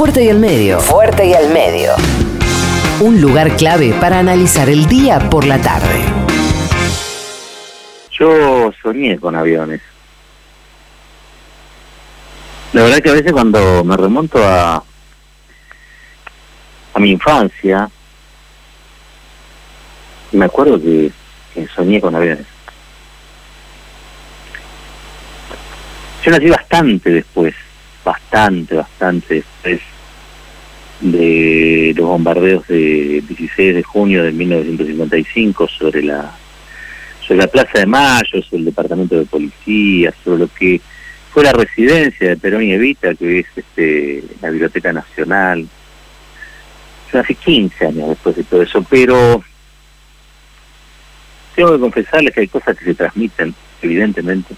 Fuerte y al medio. Fuerte y al medio. Un lugar clave para analizar el día por la tarde. Yo soñé con aviones. La verdad que a veces cuando me remonto a, a mi infancia, me acuerdo que, que soñé con aviones. Yo nací bastante después, bastante, bastante después de los bombardeos de 16 de junio de 1955 sobre la sobre la Plaza de Mayo, sobre el Departamento de Policía, sobre lo que fue la residencia de Perón y Evita, que es este, la Biblioteca Nacional. Yo nací 15 años después de todo eso, pero tengo que confesarles que hay cosas que se transmiten, evidentemente,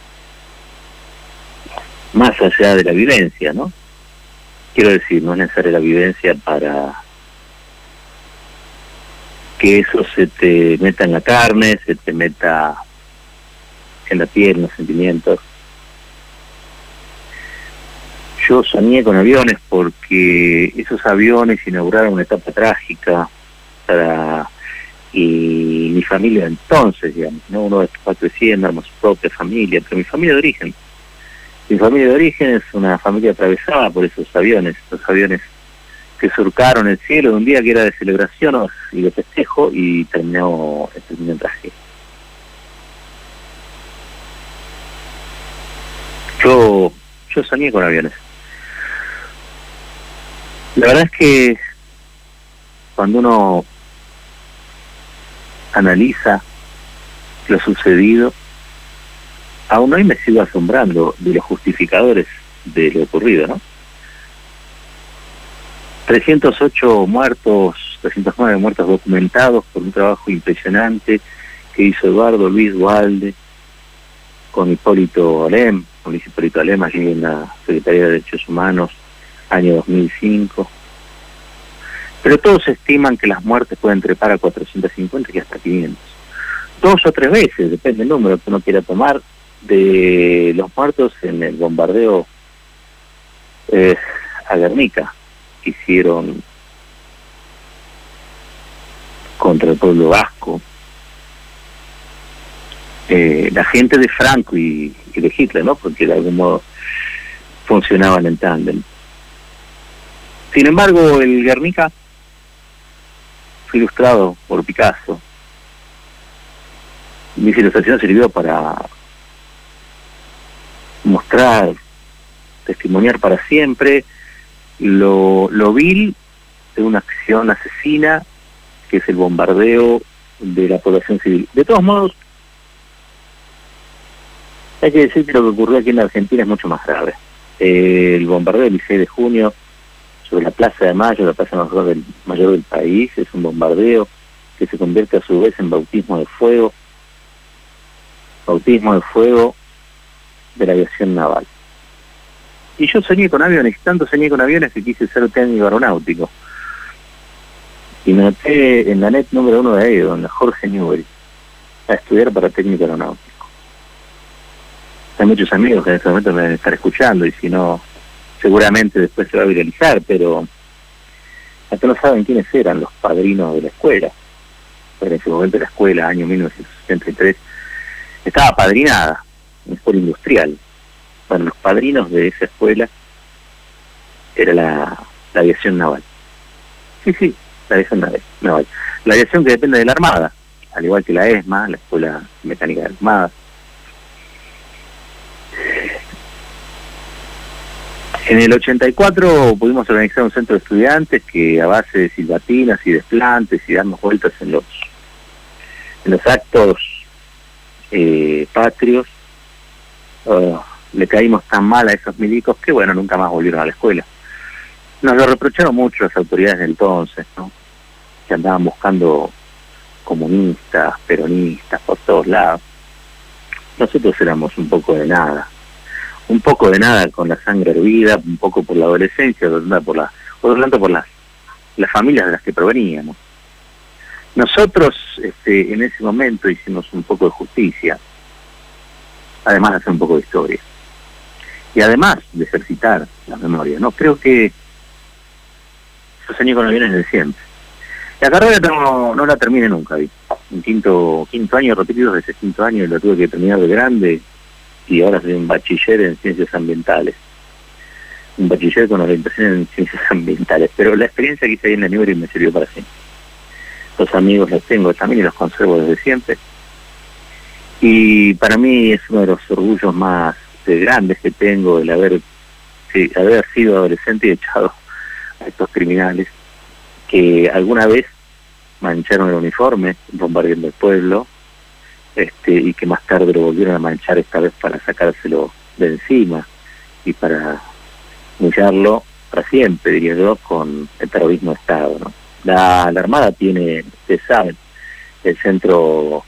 más allá de la vivencia, ¿no? Quiero decir, no es necesaria la vivencia para que eso se te meta en la carne, se te meta en la piel, en los sentimientos. Yo soñé con aviones porque esos aviones inauguraron una etapa trágica para y mi familia entonces, digamos, ¿no? uno estos cuatro armó su propia familia, pero mi familia de origen mi familia de origen es una familia atravesada por esos aviones, los aviones que surcaron el cielo de un día que era de celebración y de festejo y terminó, terminó en tragedia. Yo, yo soñé con aviones. La verdad es que cuando uno analiza lo sucedido, aún hoy me sigo asombrando de los justificadores de lo ocurrido, ¿no? 308 muertos, 309 muertos documentados por un trabajo impresionante que hizo Eduardo Luis Dualde con Hipólito Alem, con Luis Hipólito Alem allí en la Secretaría de Derechos Humanos, año 2005. Pero todos estiman que las muertes pueden trepar a 450 y hasta 500. Dos o tres veces, depende del número que uno quiera tomar, de los muertos en el bombardeo eh, a Guernica que hicieron contra el pueblo vasco. Eh, la gente de Franco y, de Hitler, ¿no? Porque de algún modo funcionaban en tándem. Sin embargo, el Guernica fue ilustrado por Picasso. Mi ilustración sirvió para mostrar, testimoniar para siempre lo, lo vil de una acción asesina que es el bombardeo de la población civil. De todos modos, hay que decir que lo que ocurrió aquí en la Argentina es mucho más grave. el bombardeo del 16 de junio sobre la Plaza de Mayo, la plaza del, mayor del país, es un bombardeo que se convierte a su vez en bautismo de fuego, bautismo de fuego de la aviación naval. Y yo soñé con aviones, tanto soñé con aviones que quise ser técnico aeronáutico. Y me noté en la net número uno de AEDO, en Jorge Newell, a estudiar para técnico aeronáutico. Hay muchos amigos que en este momento me deben estar escuchando y si no, seguramente después se va a viralizar, pero hasta no saben quiénes eran los padrinos de la escuela. en ese momento la escuela, año 1973, estaba padrinada una escuela industrial. Bueno, los padrinos de esa escuela era la, aviación naval. Sí, sí, la aviación naval. La aviación que depende de la Armada, al igual que la ESMA, la Escuela Mecánica de la Armada. En el 84 pudimos organizar un centro de estudiantes que a base de silbatinas y desplantes y damos vueltas en los en los actos eh, patrios Le caímos tan mal a esos milicos que, bueno, nunca más volvieron a la escuela. Nos lo reprocharon mucho las autoridades de entonces, ¿no? Que andaban buscando comunistas, peronistas, por todos lados. Nosotros éramos un poco de nada. Un poco de nada con la sangre hervida, un poco por la adolescencia, por la, por tanto por las, las familias de las que proveníamos. Nosotros este, en ese momento hicimos un poco de justicia además de hacer un poco de historia. Y además de ejercitar la memoria, ¿no? Creo que soñé con aviones desde siempre. La carrera no, no la terminé nunca. Un quinto, quinto año repetido desde quinto año lo tuve que terminar de grande y ahora soy un bachiller en ciencias ambientales. Un bachiller con orientación en ciencias ambientales. Pero la experiencia que hice ahí en la y me sirvió para siempre. Los amigos los tengo también y los conservo desde siempre. Y para mí es uno de los orgullos más grandes que tengo el haber, haber sido adolescente y echado a estos criminales que alguna vez mancharon el uniforme bombardeando el pueblo este, y que más tarde lo volvieron a manchar esta vez para sacárselo de encima y para humillarlo para siempre, diría yo, con el terrorismo de Estado. ¿no? La, la Armada tiene, ustedes saben, el centro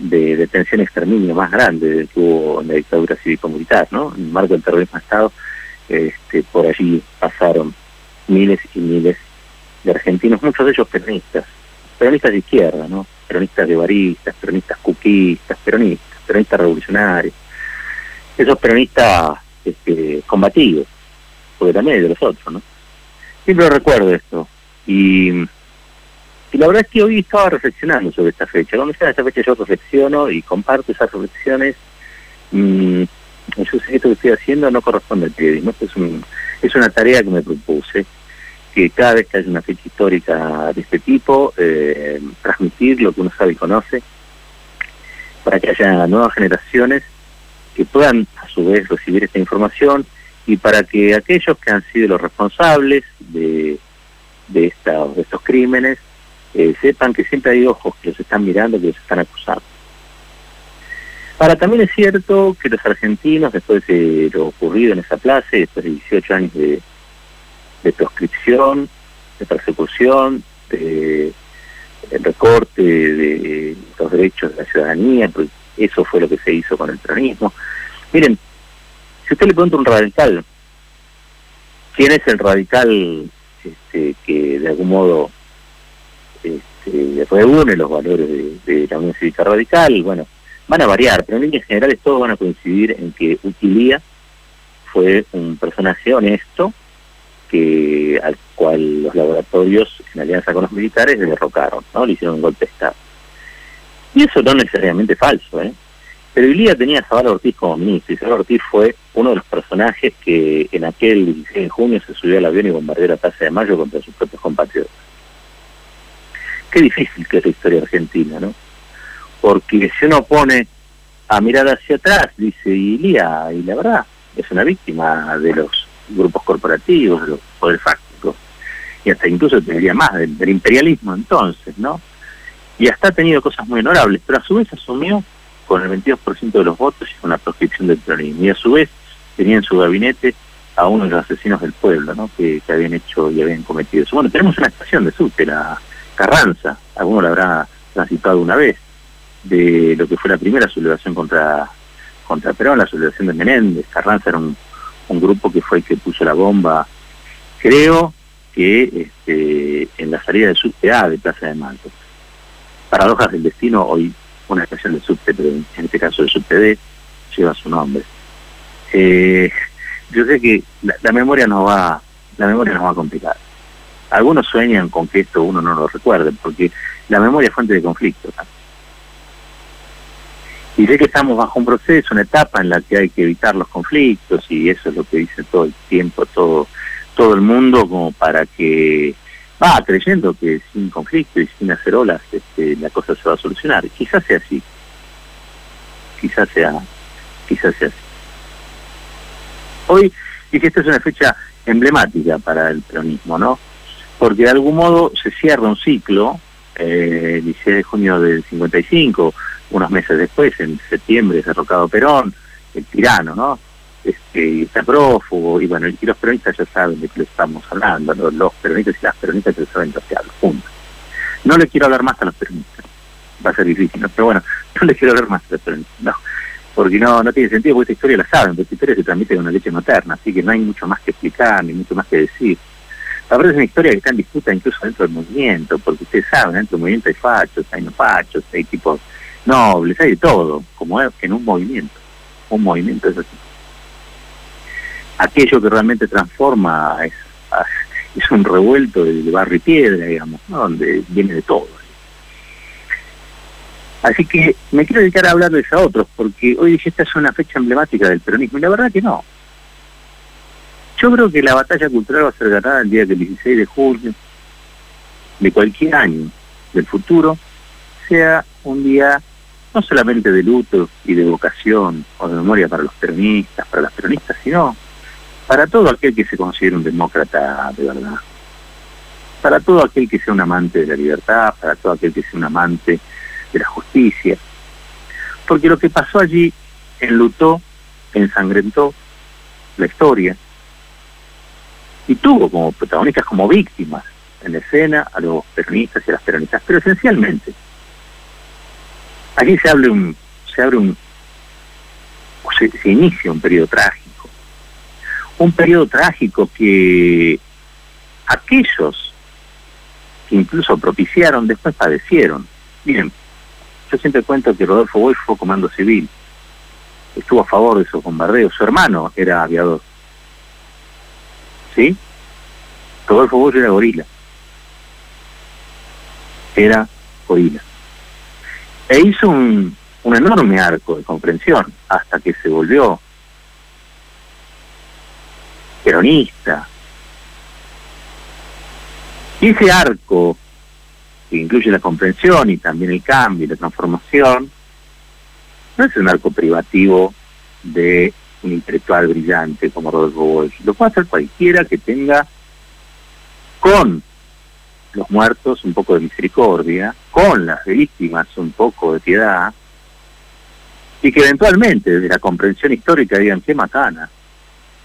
de detención y exterminio más grande que hubo en la dictadura cívico-militar, ¿no? En el marco del terrorismo Estado, este, por allí pasaron miles y miles de argentinos, muchos de ellos peronistas, peronistas de izquierda, ¿no? Peronistas de baristas, peronistas cuquistas, peronistas, peronistas revolucionarios. Esos peronistas este, combativos, porque también hay de los otros, ¿no? Siempre recuerdo esto. Y y la verdad es que hoy estaba reflexionando sobre esta fecha. Cuando llega esta fecha yo reflexiono y comparto esas reflexiones. Mm, yo sé que esto que estoy haciendo no corresponde al periodismo, es, un, es una tarea que me propuse, que cada vez que haya una fecha histórica de este tipo, eh, transmitir lo que uno sabe y conoce, para que haya nuevas generaciones que puedan a su vez recibir esta información y para que aquellos que han sido los responsables de, de estos crímenes eh, sepan que siempre hay ojos que los están mirando, que los están acusando. Ahora, también es cierto que los argentinos, después de lo ocurrido en esa plaza, después de 18 años de, proscripción, de persecución, de, recorte de los derechos de la ciudadanía, pues eso fue lo que se hizo con el peronismo. Miren, si usted le pregunta un radical, ¿quién es el radical este, que de algún modo este, reúne los valores de, la Unión Cívica Radical, bueno, van a variar, pero en líneas generales todos van a coincidir en que Utilía fue un personaje honesto que al cual los laboratorios en alianza con los militares le derrocaron, ¿no? Le hicieron un golpe de Estado. Y eso no necesariamente falso, ¿eh? Pero Ilía tenía a Zabal Ortiz como ministro, y Zabal Ortiz fue uno de los personajes que en aquel 16 de junio se subió al avión y bombardeó la Plaza de Mayo contra sus propios compatriotas qué difícil que es la historia argentina, ¿no? Porque si uno pone a mirar hacia atrás, dice Ilía, y la verdad, es una víctima de los grupos corporativos, de los poderes fácticos, y hasta incluso tendría más del, imperialismo entonces, ¿no? Y hasta ha tenido cosas muy honorables, pero a su vez asumió con el 22% de los votos y con la proscripción del peronismo, y a su vez tenía en su gabinete a uno de los asesinos del pueblo, ¿no? Que, habían hecho y habían cometido eso. Bueno, tenemos una estación de subte, la Carranza, alguno lo habrá transitado una vez, de lo que fue la primera sublevación contra, contra Perón, la sublevación de Menéndez. Carranza era un, grupo que fue el que puso la bomba, creo que este, en la salida del subte A de Plaza de Manto. Paradojas del destino, hoy una estación de subte, pero en este caso el subte D, lleva su nombre. Eh, yo sé que la, la memoria nos va, la memoria nos va a complicar algunos sueñan con que esto uno no lo recuerde, porque la memoria es fuente de conflicto. Y sé que estamos bajo un proceso, una etapa en la que hay que evitar los conflictos, y eso es lo que dice todo el tiempo todo, todo el mundo, como para que va creyendo que sin conflicto y sin hacer olas este, la cosa se va a solucionar. Quizás sea así. Quizás sea, quizás sea así. Hoy, y que esta es una fecha emblemática para el peronismo, ¿no? Porque de algún modo se cierra un ciclo, eh, el 16 de junio del 55, unos meses después, en septiembre, derrocado Perón, el tirano, ¿no? Este, está prófugo, y bueno, y los peronistas ya saben de qué le estamos hablando, los, peronistas y las peronistas ya saben de qué hablo, punto. No le quiero hablar más a los peronistas, va a ser difícil, ¿no? pero bueno, no les quiero hablar más a los peronistas, no, porque no, no tiene sentido, porque esta historia la saben, porque esta historia se transmite con una leche materna, así que no hay mucho más que explicar, ni mucho más que decir. La verdad es una historia que está en disputa incluso dentro del movimiento, porque ustedes saben, dentro del movimiento hay fachos, hay no fachos, hay tipos nobles, hay de todo, como en un movimiento. Un movimiento es así. Aquello que realmente transforma es, es es un revuelto de, barro y piedra, digamos, donde viene de todo. Así que me quiero dedicar a hablarles a otros, porque hoy dije esta es una fecha emblemática del peronismo, y la verdad que no. Yo creo que la batalla cultural va a ser ganada el día del 16 de julio de cualquier año del futuro sea un día no solamente de luto y de vocación o de memoria para los peronistas, para las peronistas, sino para todo aquel que se considere un demócrata de verdad, para todo aquel que sea un amante de la libertad, para todo aquel que sea un amante de la justicia. Porque lo que pasó allí enlutó, ensangrentó la historia y tuvo como protagonistas, como víctimas en escena a los peronistas y a las peronistas, pero esencialmente aquí se abre un, se abre un, se, se inicia un periodo trágico, un periodo trágico que aquellos que incluso propiciaron después padecieron. Miren, yo siempre cuento que Rodolfo Boy fue comando civil, estuvo a favor de esos bombardeos, su hermano era aviador. ¿Sí? Rodolfo Boy era gorila. Era gorila. E hizo un, un enorme arco de comprensión hasta que se volvió peronista. Y ese arco que incluye la comprensión y también el cambio y la transformación, no es un arco privativo de un intelectual brillante como Rodolfo Bosch. Lo puede hacer cualquiera que tenga con los muertos un poco de misericordia, con las víctimas un poco de piedad, y que eventualmente desde la comprensión histórica digan, qué macana,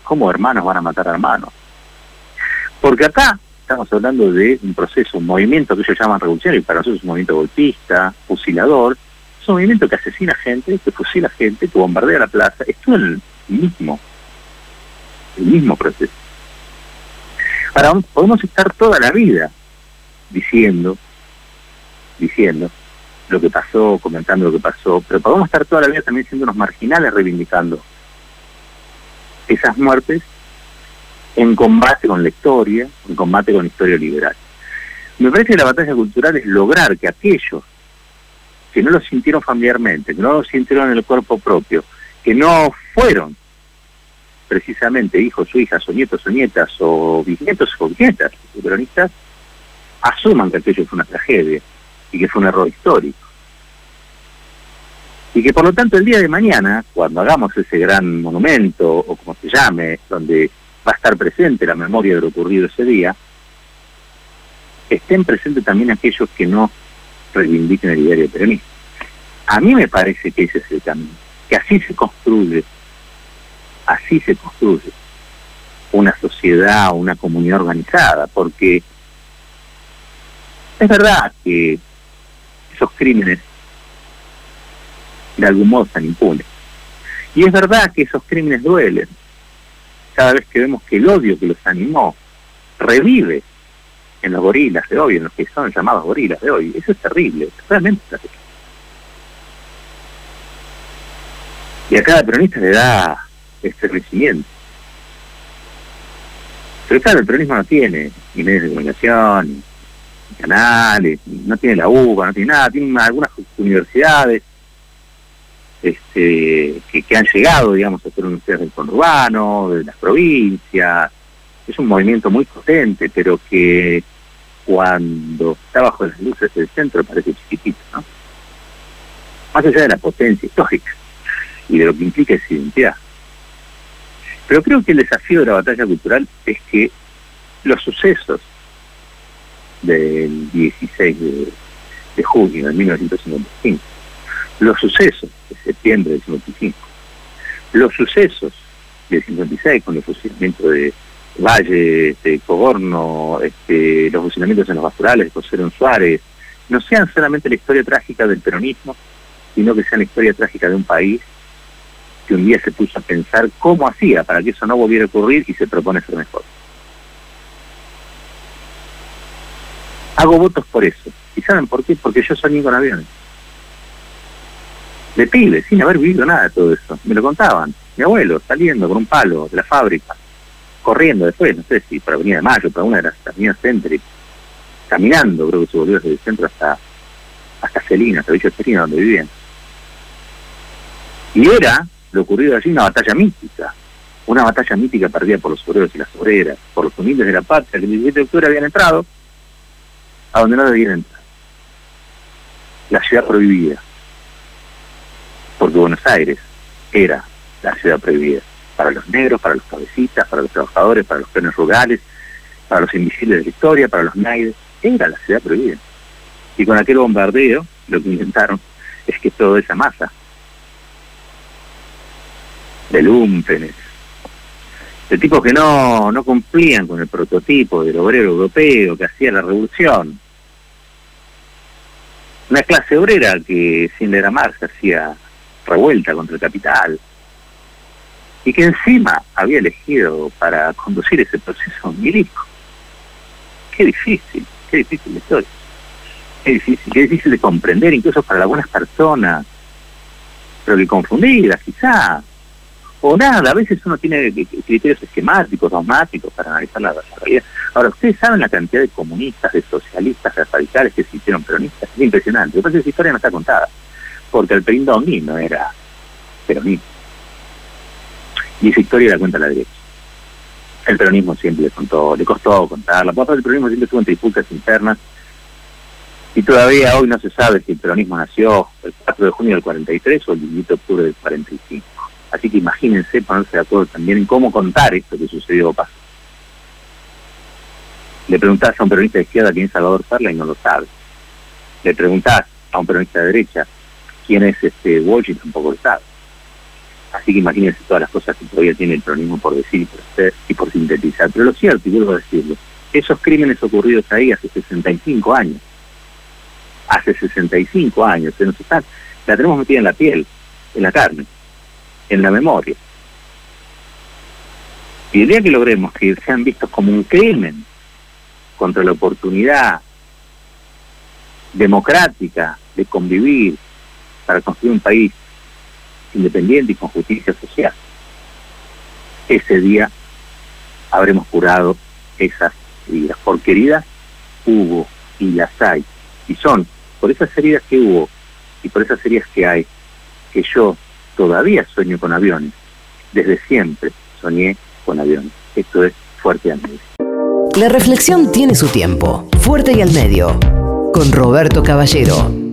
cómo hermanos van a matar a hermanos. Porque acá estamos hablando de un proceso, un movimiento que ellos llaman revolucionario, y para nosotros es un movimiento golpista, fusilador, es un movimiento que asesina gente, que fusila gente, que bombardea la plaza, es todo el mismo, el mismo proceso. Ahora, podemos estar toda la vida diciendo, diciendo lo que pasó, comentando lo que pasó, pero podemos estar toda la vida también siendo unos marginales reivindicando esas muertes en combate con la historia, en combate con la historia liberal. Me parece que la batalla cultural es lograr que aquellos que no lo sintieron familiarmente, que no lo sintieron en el cuerpo propio, que no fueron precisamente hijos o hijas o nietos o nietas o bisnietos o bisnietas de peronistas, asuman que aquello fue una tragedia y que fue un error histórico. Y que por lo tanto el día de mañana, cuando hagamos ese gran monumento, o como se llame, donde va a estar presente la memoria de lo ocurrido ese día, estén presentes también aquellos que no reivindiquen el ideario peronista. A mí me parece que ese es el camino, que así se construye, así se construye una sociedad, una comunidad organizada, porque es verdad que esos crímenes de algún modo están impunes. Y es verdad que esos crímenes duelen, cada vez que vemos que el odio que los animó revive en los gorilas de hoy, en los que son llamados gorilas de hoy. Eso es terrible, realmente terrible. Y a cada peronista le da este crecimiento. Pero claro, el peronismo no tiene ni medios de comunicación, ni canales, no tiene la UBA, no tiene nada, tiene algunas universidades este, que, han llegado, digamos, a ser universidades del conurbano, de las provincias. Es un movimiento muy potente, pero que cuando está bajo las luces del centro parece chiquitito, ¿no? Más allá de la potencia histórica y de lo que implica esa identidad. Pero creo que el desafío de la batalla cultural es que los sucesos del 16 de, de junio de 1955 los sucesos de septiembre del 55, los sucesos del 56 con el fusilamiento de Valle, este, los fusilamientos en los basturales de José León Suárez, no sean solamente la historia trágica del peronismo, sino que sean la historia trágica de un país que un día se puso a pensar cómo hacía para que eso no volviera a ocurrir y se propone ser mejor. Hago votos por eso. ¿Y saben por qué? Porque yo soy con aviones de pibe, sin haber vivido nada de todo eso. Me lo contaban. Mi abuelo saliendo con un palo de la fábrica corriendo después, no sé si por Avenida de Mayo, por una de las avenidas céntricas, caminando, creo que se volvió desde el centro hasta hasta Celina, hasta Villa Celina, donde vivían. Y era lo ocurrido allí una batalla mítica, una batalla mítica perdida por los obreros y las obreras, por los humildes de la patria, que el 17 de octubre habían entrado a donde no debían entrar. La ciudad prohibida. Porque Buenos Aires era la ciudad prohibida. Para los negros, para los cabecitas, para los trabajadores, para los plenos rurales, para los invisibles de la historia, para los naides. Era la ciudad prohibida. Y con aquel bombardeo, lo que intentaron es que toda esa masa de lumpenes, de tipos que no, no cumplían con el prototipo del obrero europeo que hacía la revolución. Una clase obrera que sin leer a Marx hacía revuelta contra el capital y que encima había elegido para conducir ese proceso milico. Qué difícil, qué difícil la historia. Qué difícil, qué difícil de comprender incluso para algunas personas, pero que confundidas quizá, o nada, a veces uno tiene criterios esquemáticos, dogmáticos para analizar la, realidad. Ahora, ustedes saben la cantidad de comunistas, de socialistas, de radicales que se hicieron peronistas, es impresionante. Lo que esa historia no está contada, porque el Perindongui no era peronista. Y esa historia la cuenta la derecha. El peronismo siempre le contó, le costó contarla. Por el peronismo siempre estuvo en disputas internas y todavía hoy no se sabe si el peronismo nació el 4 de junio del 43 o el 18 de octubre del 45. Así que imagínense ponerse de acuerdo también en cómo contar esto que sucedió o pasó. Le preguntás a un peronista de izquierda quién es Salvador Perla y no lo sabe. Le preguntás a un peronista de derecha quién es este Walsh y tampoco lo sabe. Así que imagínense todas las cosas que todavía tiene el peronismo por decir y por hacer y por sintetizar. Pero lo cierto, y vuelvo a decirlo, esos crímenes ocurridos ahí hace 65 años, hace 65 años, se nos está, la tenemos metida en la piel, en la carne en la memoria. Y el día que logremos que sean vistos como un crimen contra la oportunidad democrática de convivir para construir un país independiente y con justicia social, ese día habremos curado esas heridas. Porque heridas hubo y las hay. Y son por esas heridas que hubo y por esas heridas que hay que yo todavía sueño con aviones. Desde siempre soñé con aviones. Esto es Fuerte y al Medio. La reflexión tiene su tiempo. Fuerte y al Medio. Con Roberto Caballero.